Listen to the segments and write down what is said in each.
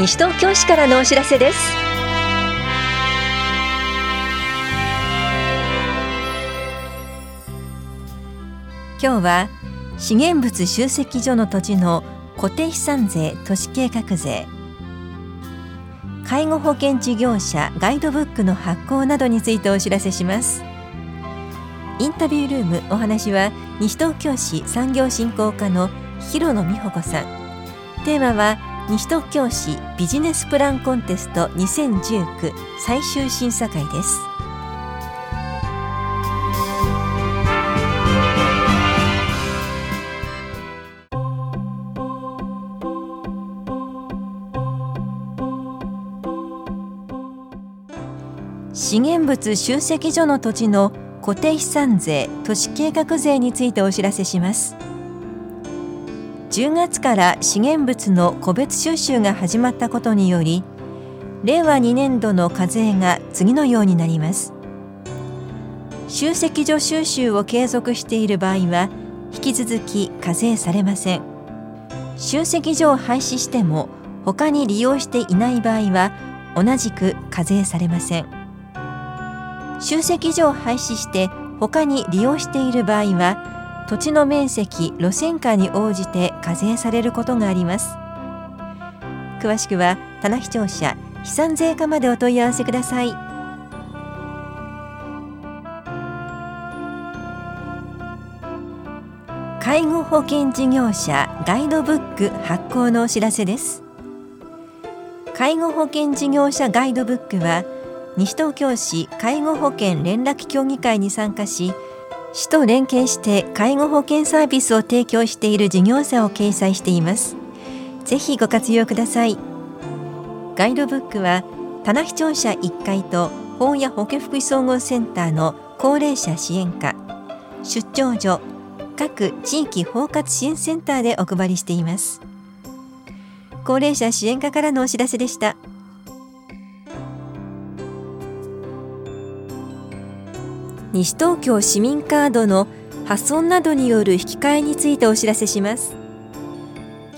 西東京市からのお知らせです。今日は資源物集積所の土地の固定資産税都市計画税。介護保険事業者ガイドブックの発行などについてお知らせします。インタビュールームお話は西東京市産業振興課の広野美穂子さん。テーマは西東京市ビジネスプランコンテスト2019最終審査会です。資源物集積所の土地の固定資産税都市計画税についてお知らせします。10月から資源物の個別収集が始まったことにより令和2年度の課税が次のようになります。集積所収集を継続している場合は引き続き課税されません。集積所を廃止しても他に利用していない場合は同じく課税されません。集積所を廃止して他に利用している場合は土地の面積路線価に応じて課税されることがあります。詳しくは棚視聴者飛散税課までお問い合わせください。介護保険事業者ガイドブック発行のお知らせです。介護保険事業者ガイドブックは西東京市介護保険連絡協議会に参加し市と連携して介護保険サービスを提供している事業者を掲載しています。ぜひご活用ください。ガイドブックは棚視聴者1階と法や保健福祉総合センターの高齢者支援課。出張所各地域包括支援センターでお配りしています。高齢者支援課からのお知らせでした。西東京市民カードの破損などによる引き換えについてお知らせします。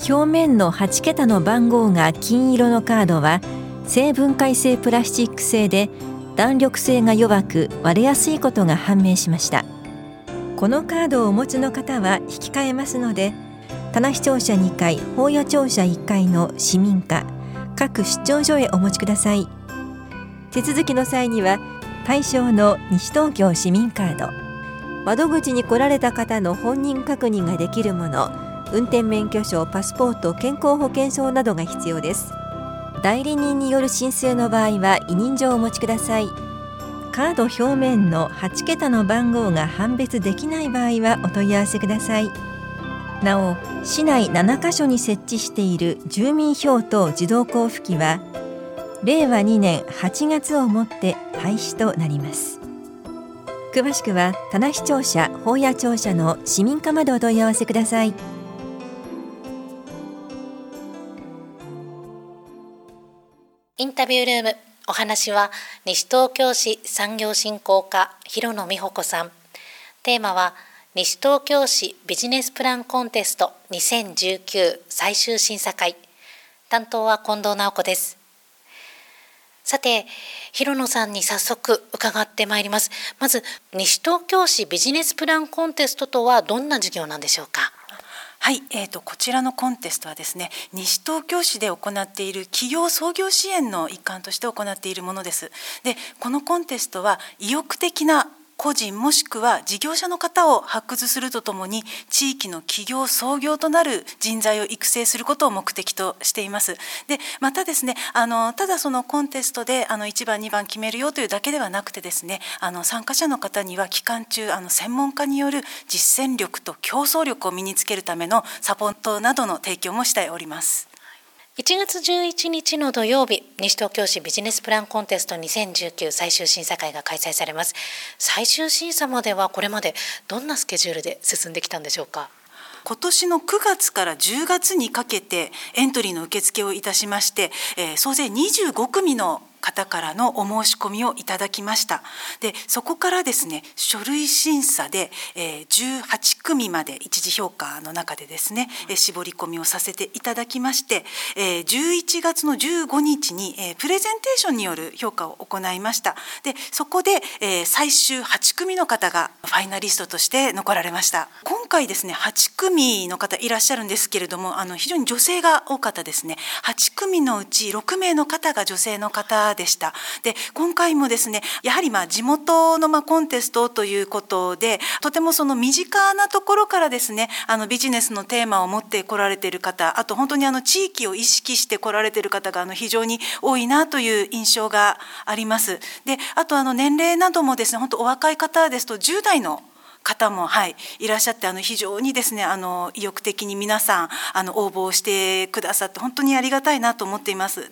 表面の8桁の番号が金色のカードは成分解性プラスチック製で弾力性が弱く割れやすいことが判明しました。このカードをお持ちの方は引き換えますので棚視聴者2階法屋庁舎1階の市民課各出張所へお持ちください。手続きの際には対象の西東京市民カード。窓口に来られた方の本人確認ができるもの運転免許証パスポート健康保険証などが必要です。代理人による申請の場合は委任状をお持ちください。カード表面の8桁の番号が判別できない場合はお問い合わせください。なお市内7カ所に設置している住民票等自動交付機は令和2年8月をもって廃止となります。詳しくは棚視聴者法屋庁舎の市民課までお問い合わせください。インタビュールームお話は西東京市産業振興課広野美穂子さん。テーマは西東京市ビジネスプランコンテスト2019最終審査会。担当は近藤直子です。さて広野さんに早速伺ってまいりますまず西東京市ビジネスプランコンテストとはどんな事業なんでしょうか？はい、えーと、こちらのコンテストはですね西東京市で行っている企業創業支援の一環として行っているものです。でこのコンテストは意欲的な個人もしくは事業者の方を発掘するとともに地域の企業創業となる人材を育成することを目的としています。でまたですねあのただそのコンテストであの1番2番決めるよというだけではなくてですねあの参加者の方には期間中あの専門家による実践力と競争力を身につけるためのサポートなどの提供もしております。1月11日の土曜日西東京市ビジネスプランコンテスト2019最終審査会が開催されます。最終審査まではこれまでどんなスケジュールで進んできたんでしょうか？今年の9月から10月にかけてエントリーの受付をいたしまして、えー、総勢25組の方からのお申し込みをいただきました。でそこからですね書類審査で、えー、18組まで一次評価の中でですね、えー、絞り込みをさせていただきまして、えー、11月の15日に、えー、プレゼンテーションによる評価を行いました。でそこで、えー、最終8組の方がファイナリストとして残られました。今回ですね8組の方いらっしゃるんですけれどもあの非常に女性が多かったですね。8組のうち6名の方が女性の方でしたで今回もですねやはりま地元のまコンテストということでとてもその身近なところからですねあのビジネスのテーマを持ってこられてる方あと本当にあの地域を意識してこられてる方があの非常に多いなという印象があります。であとあの年齢などもですね本当お若い方ですと10代の方も、はい、いらっしゃってあの非常にですねあの意欲的に皆さんあの応募してくださって本当にありがたいなと思っています。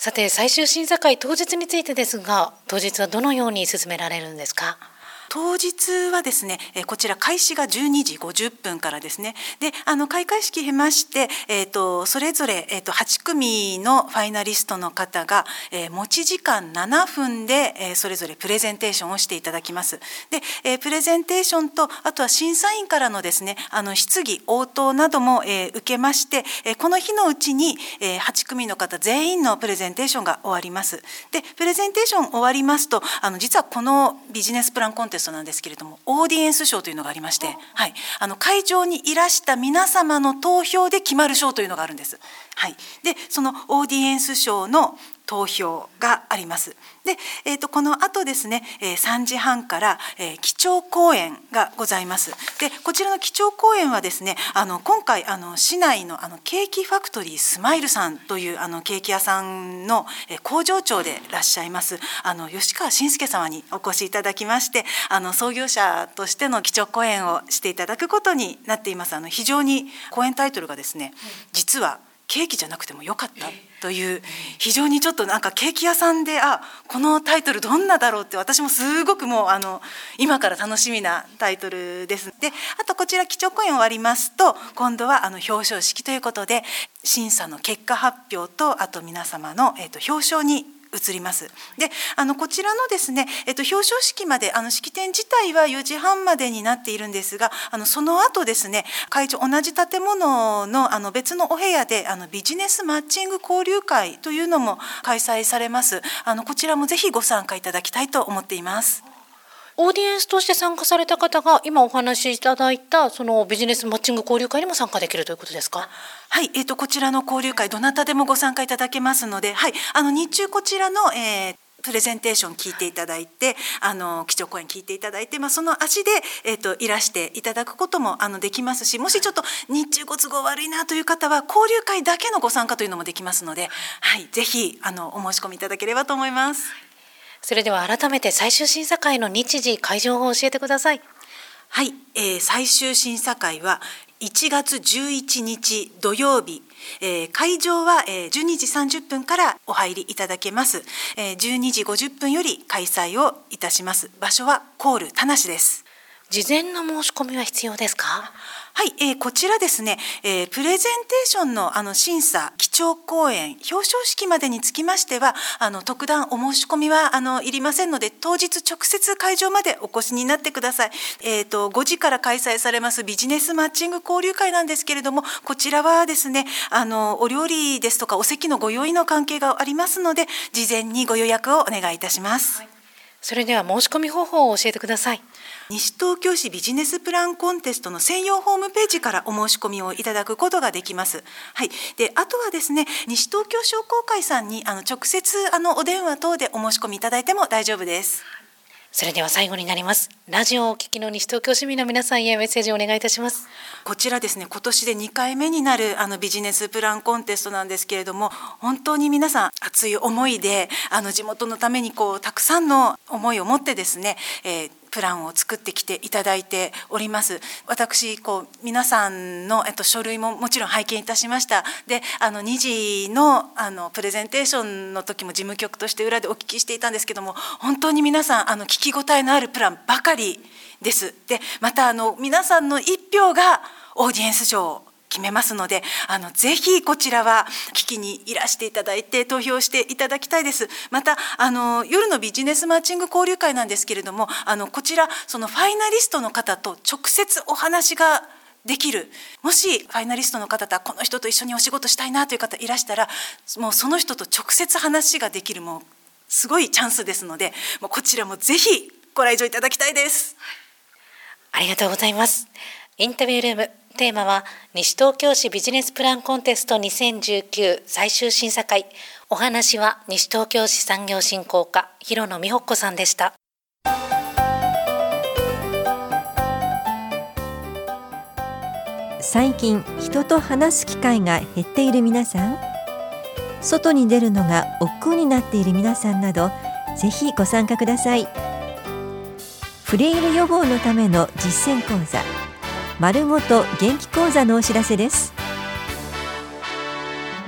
さて最終審査会当日についてですが当日はどのように進められるんですか？当日はですね、えこちら開始が12時50分からですねであの開会式経まして、えーと、それぞれ、えーと、8組のファイナリストの方が、えー、持ち時間7分で、えー、それぞれプレゼンテーションをしていただきます。で、えー、プレゼンテーションとあとは審査員からのですねあの質疑応答なども、え、受けまして、え、この日のうちに、えー、8組の方全員のプレゼンテーションが終わります。でプレゼンテーション終わりますとあの実はこのビジネスプランコンテストなんですけれどもオーディエンス賞というのがありまして、はい、あの会場にいらした皆様の投票で決まる賞というのがあるんです。はい、でそのオーディエンス賞の投票があります。で、えーと、この後ですね、えー、3時半から、えー、基調講演がございます。で、こちらの基調講演はですね、あの今回あの市内のあのケーキファクトリースマイルさんというあのケーキ屋さんの、えー、工場長でいらっしゃいますあの吉川信介様にお越しいただきまして、あの創業者としての基調講演をしていただくことになっています。あの非常に講演タイトルがですね、実はケーキじゃなくてもよかったという非常にちょっとなんかケーキ屋さんであこのタイトルどんなだろうって私もすごくもうあの今から楽しみなタイトルです。であとこちら基調講演終わりますと今度はあの表彰式ということで審査の結果発表とあと皆様の、えー、と表彰に移ります。で、あのこちらのですね、えっと表彰式まであの式典自体は4時半までになっているんですが、あのその後ですね、会長同じ建物のあの別のお部屋であのビジネスマッチング交流会というのも開催されます。あのこちらもぜひご参加いただきたいと思っています。オーディエンスとして参加された方が今お話しいただいたそのビジネスマッチング交流会にも参加できるということですか？はい、えっ、ー、とこちらの交流会どなたでもご参加いただけますので、はい、あの日中こちらの、えープレゼンテーション聞いていただいてあの基調講演聞いていただいて、まあ、その足で、えーと、いらしていただくこともあのできますしもしちょっと日中ご都合悪いなという方は交流会だけのご参加というのもできますので、はい、ぜひあのお申し込みいただければと思います。それでは改めて最終審査会の日時会場を教えてくださいはい、えー、最終審査会は1月11日土曜日えー、会場は、えー、12時30分からお入りいただけます、えー、12時50分より開催をいたします。場所はコール田無です。事前の申し込みは必要ですか？はい、えー、こちらですね、えー、プレゼンテーションのあの審査基調講演表彰式までにつきましてはあの特段お申し込みはあのいりませんので当日直接会場までお越しになってください。えっ、ー、と5時から開催されますビジネスマッチング交流会なんですけれどもこちらはですねあのお料理ですとかお席のご用意の関係がありますので事前にご予約をお願いいたします。はい、それでは申し込み方法を教えてください。西東京市ビジネスプランコンテストの専用ホームページからお申し込みをいただくことができます。はい、であとはですね西東京商工会さんにあの直接あのお電話等でお申し込みいただいても大丈夫です。それでは最後になります。ラジオをお聞きの西東京市民の皆さんへメッセージをお願いいたします。こちらですね今年で2回目になるあのビジネスプランコンテストなんですけれども本当に皆さん熱い思いであの地元のためにこうたくさんの思いを持ってですね、えープランを作ってきていただいております。私こう皆さんの、えっと、書類ももちろん拝見いたしました。であの2時のあのプレゼンテーションの時も事務局として裏でお聞きしていたんですけども本当に皆さんあの聞き応えのあるプランばかりです。でまたあの皆さんの一票がオーディエンス賞決めますのであのぜひこちらは聞きにいらしていただいて投票していただきたいですまたあの夜のビジネスマーチング交流会なんですけれどもあのこちらそのファイナリストの方と直接お話ができるもしファイナリストの方とこの人と一緒にお仕事したいなという方いらしたらもうその人と直接話ができるもうすごいチャンスですのでもうこちらもぜひご来場いただきたいです。ありがとうございます。インタビュールーム。テーマは西東京市ビジネスプランコンテスト2019最終審査会。お話は西東京市産業振興課広野美穂子さんでした。最近人と話す機会が減っている皆さん。外に出るのが億劫になっている皆さんなどぜひご参加ください。フレイル予防のための実践講座。丸ごと元気講座のお知らせです。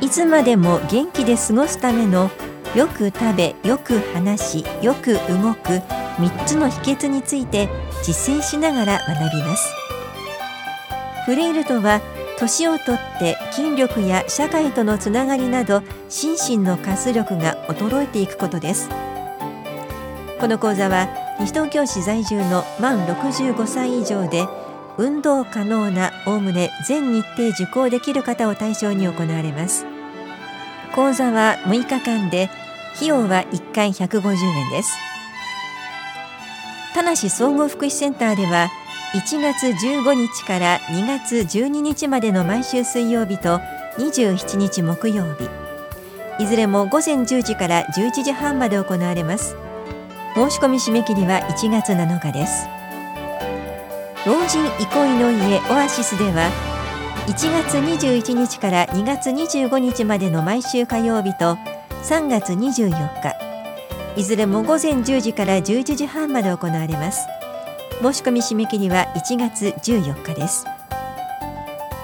いつまでも元気で過ごすためのよく食べよく話しよく動く3つの秘訣について実践しながら学びます。フレイルとは年をとって筋力や社会とのつながりなど心身の活力が衰えていくことです。この講座は西東京市在住の満65歳以上で運動可能なおおむね全日程受講できる方を対象に行われます。講座は6日間で費用は1回150円です。田無総合福祉センターでは1月15日から2月12日までの毎週水曜日と27日木曜日。いずれも午前10時から11時半まで行われます。申し込み締め切りは1月7日です。老人憩いの家オアシスでは1月21日から2月25日までの毎週火曜日と3月24日いずれも午前10時から11時半まで行われます。申し込み締め切りは1月14日です。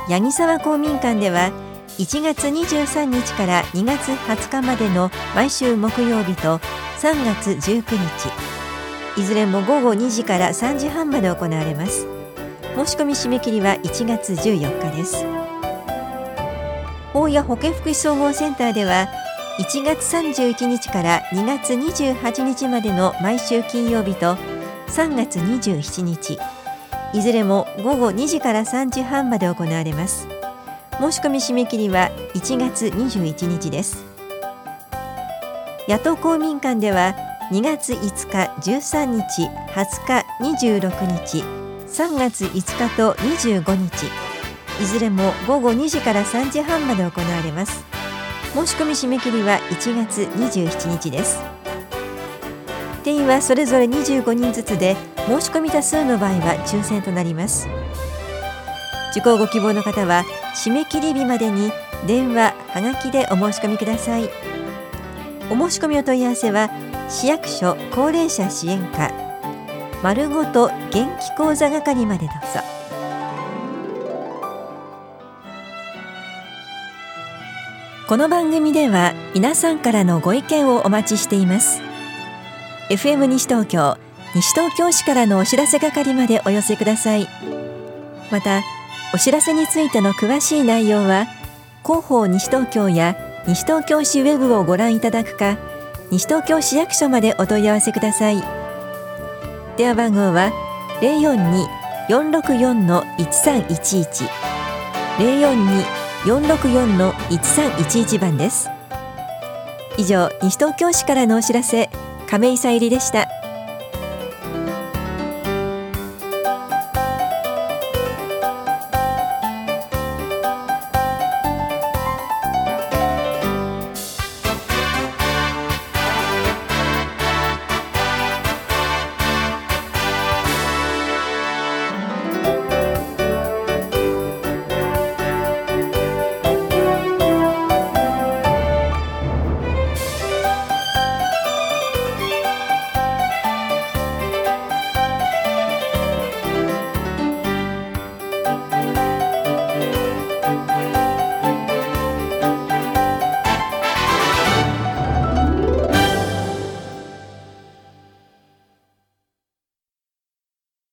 八木沢公民館では1月23日から2月20日までの毎週木曜日と3月19日いずれも午後2時から3時半まで行われます。申し込み締め切りは1月14日です。大谷保健福祉総合センターでは1月31日から2月28日までの毎週金曜日と3月27日いずれも午後2時から3時半まで行われます。申し込み締め切りは1月21日です。野党公民館では2月5日13日20日26日3月5日と25日。いずれも午後2時から3時半まで行われます。申し込み締め切りは1月27日です。定員はそれぞれ25人ずつで申し込み多数の場合は抽選となります。受講ご希望の方は締め切り日までに電話はがきでお申し込みください。お申し込みお問い合わせは市役所高齢者支援課。丸ごと元気講座係までどうぞ。この番組では皆さんからのご意見をお待ちしています。FM 西東京西東京市からのお知らせ係までお寄せください。またお知らせについての詳しい内容は広報西東京や西東京市ウェブをご覧いただくか西東京市役所までお問い合わせください。電話番号は零四二四六四の一三一一。零四二四六四の一三一一番です。以上西東京市からのお知らせ亀井さゆりでした。